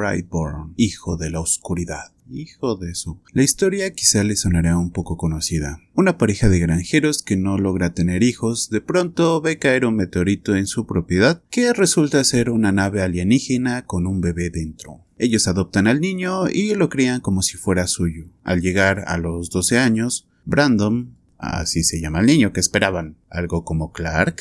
Brightborn, hijo de la oscuridad. Hijo de su. La historia quizá le sonará un poco conocida. Una pareja de granjeros que no logra tener hijos de pronto ve caer un meteorito en su propiedad que resulta ser una nave alienígena con un bebé dentro. Ellos adoptan al niño y lo crían como si fuera suyo. Al llegar a los 12 años, Brandon, así se llama el niño que esperaban, algo como Clark,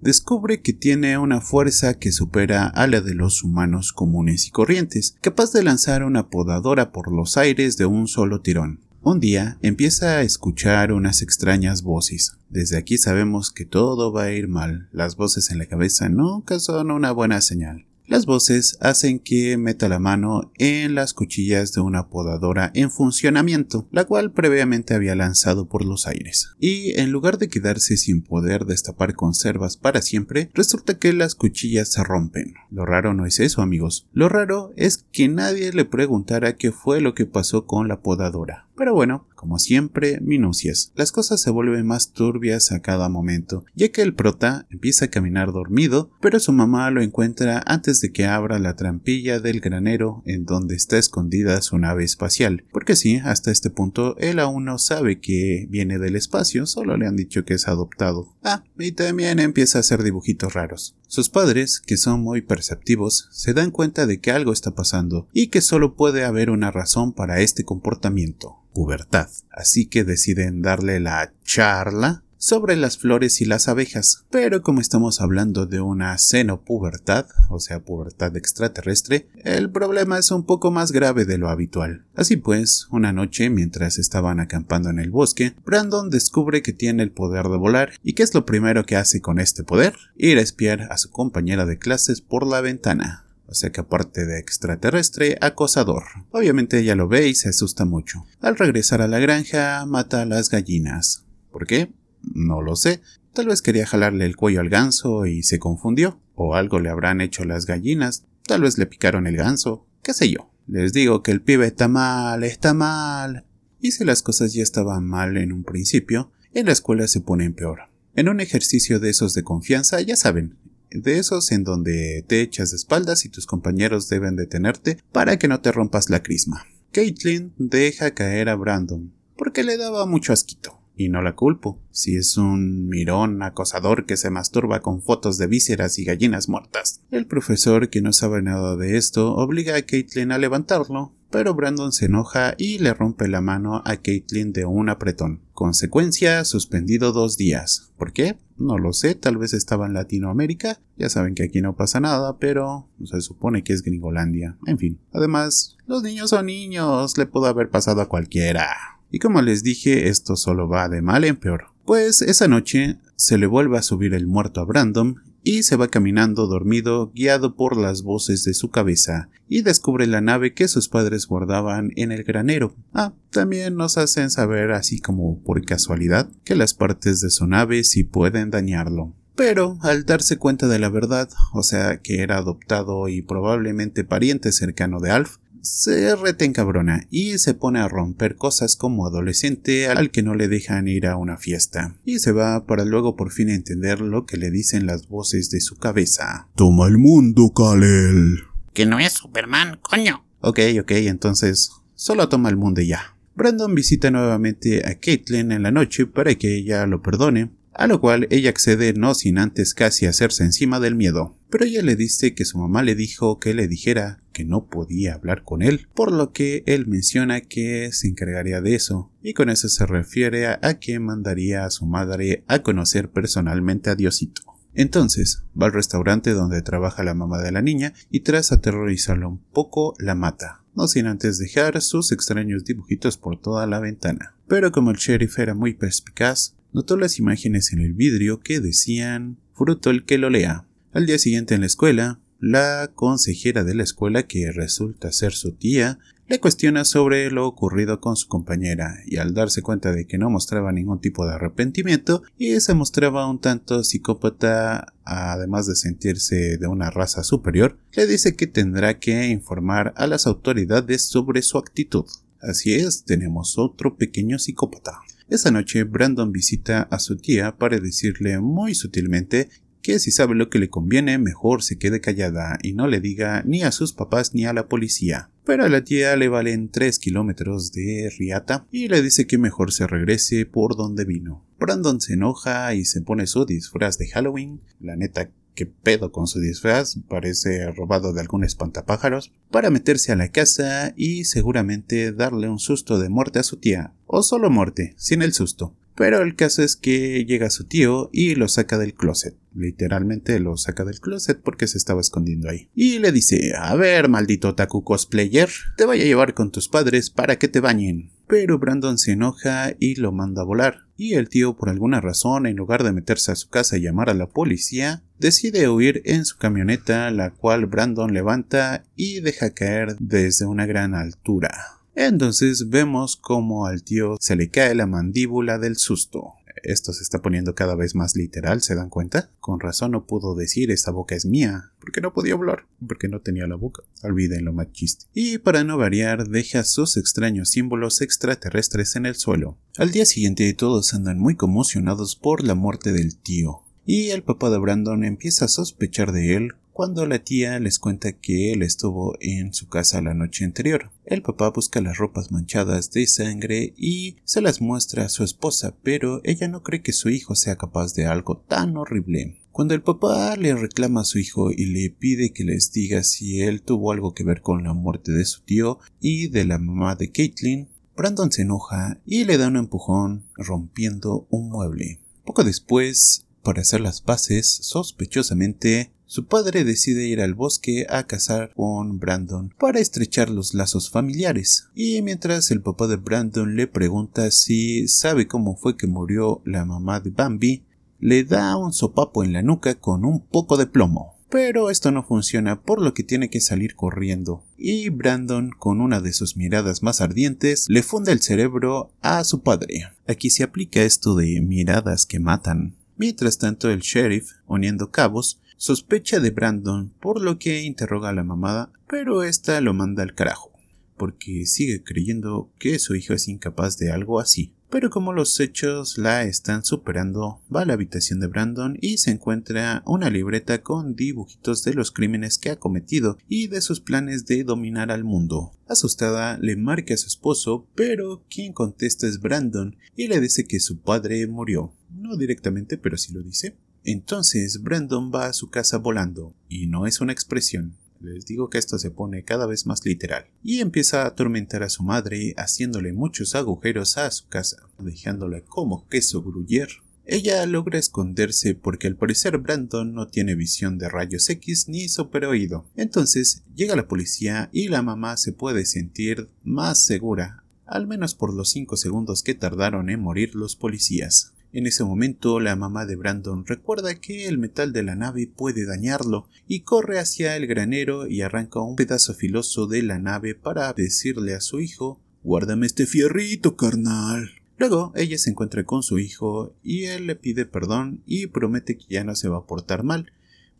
descubre que tiene una fuerza que supera a la de los humanos comunes y corrientes, capaz de lanzar una podadora por los aires de un solo tirón. Un día empieza a escuchar unas extrañas voces. Desde aquí sabemos que todo va a ir mal. Las voces en la cabeza nunca son una buena señal. Las voces hacen que meta la mano en las cuchillas de una podadora en funcionamiento, la cual previamente había lanzado por los aires. Y en lugar de quedarse sin poder destapar conservas para siempre, resulta que las cuchillas se rompen. Lo raro no es eso, amigos. Lo raro es que nadie le preguntara qué fue lo que pasó con la podadora. Pero bueno, como siempre, minucias. Las cosas se vuelven más turbias a cada momento, ya que el prota empieza a caminar dormido, pero su mamá lo encuentra antes de que abra la trampilla del granero en donde está escondida su nave espacial. Porque sí, hasta este punto él aún no sabe que viene del espacio, solo le han dicho que es adoptado. Ah, y también empieza a hacer dibujitos raros. Sus padres, que son muy perceptivos, se dan cuenta de que algo está pasando y que solo puede haber una razón para este comportamiento pubertad, así que deciden darle la charla sobre las flores y las abejas. Pero como estamos hablando de una xenopubertad, o sea, pubertad extraterrestre, el problema es un poco más grave de lo habitual. Así pues, una noche, mientras estaban acampando en el bosque, Brandon descubre que tiene el poder de volar, y ¿qué es lo primero que hace con este poder? Ir a espiar a su compañera de clases por la ventana o sea que aparte de extraterrestre, acosador. Obviamente ella lo ve y se asusta mucho. Al regresar a la granja, mata a las gallinas. ¿Por qué? No lo sé. Tal vez quería jalarle el cuello al ganso y se confundió. O algo le habrán hecho las gallinas. Tal vez le picaron el ganso. ¿Qué sé yo? Les digo que el pibe está mal, está mal. Y si las cosas ya estaban mal en un principio, en la escuela se ponen peor. En un ejercicio de esos de confianza, ya saben, de esos en donde te echas de espaldas y tus compañeros deben detenerte para que no te rompas la crisma. Caitlin deja caer a Brandon porque le daba mucho asquito. Y no la culpo, si es un mirón acosador que se masturba con fotos de vísceras y gallinas muertas. El profesor, que no sabe nada de esto, obliga a Caitlin a levantarlo, pero Brandon se enoja y le rompe la mano a Caitlin de un apretón. Consecuencia, suspendido dos días. ¿Por qué? No lo sé, tal vez estaba en Latinoamérica. Ya saben que aquí no pasa nada, pero se supone que es Gringolandia. En fin. Además, los niños son niños, le pudo haber pasado a cualquiera. Y como les dije, esto solo va de mal en peor. Pues esa noche se le vuelve a subir el muerto a Brandon y se va caminando dormido guiado por las voces de su cabeza y descubre la nave que sus padres guardaban en el granero. Ah, también nos hacen saber así como por casualidad que las partes de su nave sí pueden dañarlo. Pero al darse cuenta de la verdad, o sea que era adoptado y probablemente pariente cercano de Alf, se cabrona y se pone a romper cosas como adolescente al que no le dejan ir a una fiesta. Y se va para luego por fin entender lo que le dicen las voces de su cabeza. Toma el mundo, Kalel. Que no es Superman, coño. Ok, ok, entonces solo toma el mundo y ya. Brandon visita nuevamente a Caitlin en la noche para que ella lo perdone, a lo cual ella accede no sin antes casi hacerse encima del miedo. Pero ella le dice que su mamá le dijo que le dijera que no podía hablar con él, por lo que él menciona que se encargaría de eso, y con eso se refiere a, que mandaría a su madre a conocer personalmente a Diosito. Entonces va al restaurante donde trabaja la mamá de la niña y tras aterrorizarla un poco la mata, no sin antes dejar sus extraños dibujitos por toda la ventana. Pero como el sheriff era muy perspicaz, notó las imágenes en el vidrio que decían fruto el que lo lea. Al día siguiente en la escuela, la consejera de la escuela, que resulta ser su tía, le cuestiona sobre lo ocurrido con su compañera, y al darse cuenta de que no mostraba ningún tipo de arrepentimiento y se mostraba un tanto psicópata, además de sentirse de una raza superior, le dice que tendrá que informar a las autoridades sobre su actitud. Así es, tenemos otro pequeño psicópata. Esa noche Brandon visita a su tía para decirle muy sutilmente que si sabe lo que le conviene, mejor se quede callada y no le diga ni a sus papás ni a la policía. Pero a la tía le valen 3 kilómetros de riata y le dice que mejor se regrese por donde vino. Brandon se enoja y se pone su disfraz de Halloween. La neta, que pedo con su disfraz, parece robado de algún espantapájaros, para meterse a la casa y seguramente darle un susto de muerte a su tía, o solo muerte, sin el susto. Pero el caso es que llega su tío y lo saca del closet. Literalmente lo saca del closet porque se estaba escondiendo ahí. Y le dice, a ver, maldito Taku cosplayer, te voy a llevar con tus padres para que te bañen. Pero Brandon se enoja y lo manda a volar. Y el tío, por alguna razón, en lugar de meterse a su casa y llamar a la policía, decide huir en su camioneta, la cual Brandon levanta y deja caer desde una gran altura. Entonces vemos como al tío se le cae la mandíbula del susto. Esto se está poniendo cada vez más literal, ¿se dan cuenta? Con razón no pudo decir esta boca es mía, porque no podía hablar, porque no tenía la boca. Olviden lo más chiste. Y para no variar, deja sus extraños símbolos extraterrestres en el suelo. Al día siguiente todos andan muy conmocionados por la muerte del tío. Y el papá de Brandon empieza a sospechar de él cuando la tía les cuenta que él estuvo en su casa la noche anterior. El papá busca las ropas manchadas de sangre y se las muestra a su esposa, pero ella no cree que su hijo sea capaz de algo tan horrible. Cuando el papá le reclama a su hijo y le pide que les diga si él tuvo algo que ver con la muerte de su tío y de la mamá de Caitlin, Brandon se enoja y le da un empujón rompiendo un mueble. Poco después, para hacer las paces, sospechosamente, su padre decide ir al bosque a cazar con Brandon para estrechar los lazos familiares. Y mientras el papá de Brandon le pregunta si sabe cómo fue que murió la mamá de Bambi, le da un sopapo en la nuca con un poco de plomo. Pero esto no funciona, por lo que tiene que salir corriendo. Y Brandon, con una de sus miradas más ardientes, le funda el cerebro a su padre. Aquí se aplica esto de miradas que matan. Mientras tanto, el sheriff, uniendo cabos, Sospecha de Brandon, por lo que interroga a la mamada, pero esta lo manda al carajo, porque sigue creyendo que su hijo es incapaz de algo así. Pero como los hechos la están superando, va a la habitación de Brandon y se encuentra una libreta con dibujitos de los crímenes que ha cometido y de sus planes de dominar al mundo. Asustada, le marca a su esposo, pero quien contesta es Brandon y le dice que su padre murió. No directamente, pero sí lo dice. Entonces Brandon va a su casa volando, y no es una expresión. Les digo que esto se pone cada vez más literal. Y empieza a atormentar a su madre, haciéndole muchos agujeros a su casa, dejándola como queso gruyer. Ella logra esconderse porque al parecer Brandon no tiene visión de rayos X ni oído. Entonces llega la policía y la mamá se puede sentir más segura, al menos por los 5 segundos que tardaron en morir los policías. En ese momento la mamá de Brandon recuerda que el metal de la nave puede dañarlo y corre hacia el granero y arranca un pedazo filoso de la nave para decirle a su hijo Guárdame este fierrito, carnal. Luego ella se encuentra con su hijo y él le pide perdón y promete que ya no se va a portar mal,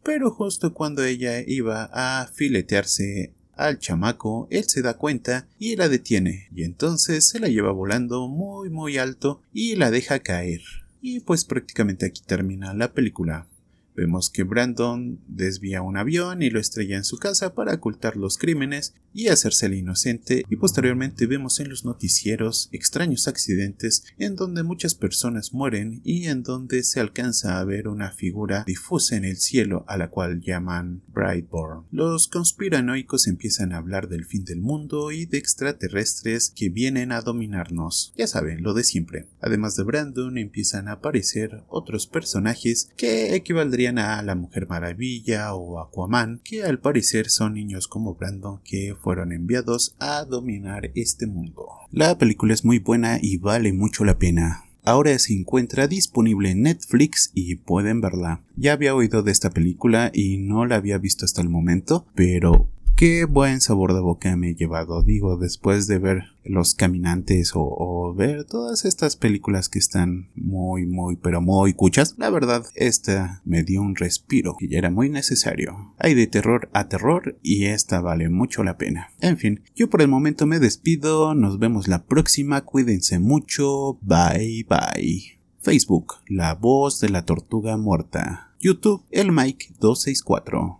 pero justo cuando ella iba a filetearse al chamaco, él se da cuenta y la detiene, y entonces se la lleva volando muy muy alto y la deja caer. Y pues prácticamente aquí termina la película. Vemos que Brandon desvía un avión y lo estrella en su casa para ocultar los crímenes y hacerse el inocente y posteriormente vemos en los noticieros extraños accidentes en donde muchas personas mueren y en donde se alcanza a ver una figura difusa en el cielo a la cual llaman Brightborn. Los conspiranoicos empiezan a hablar del fin del mundo y de extraterrestres que vienen a dominarnos. Ya saben, lo de siempre. Además de Brandon empiezan a aparecer otros personajes que equivaldrían a la Mujer Maravilla o Aquaman, que al parecer son niños como Brandon que fueron enviados a dominar este mundo. La película es muy buena y vale mucho la pena. Ahora se encuentra disponible en Netflix y pueden verla. Ya había oído de esta película y no la había visto hasta el momento, pero qué buen sabor de boca me he llevado, digo, después de ver Los Caminantes o, ver todas estas películas que están muy, muy, pero muy cuchas. La verdad, esta me dio un respiro y era muy necesario. Hay de terror a terror y esta vale mucho la pena. En fin, yo por el momento me despido, nos vemos la próxima, cuídense mucho, bye bye. Facebook, La Voz de la Tortuga Muerta. YouTube, El Mike 264.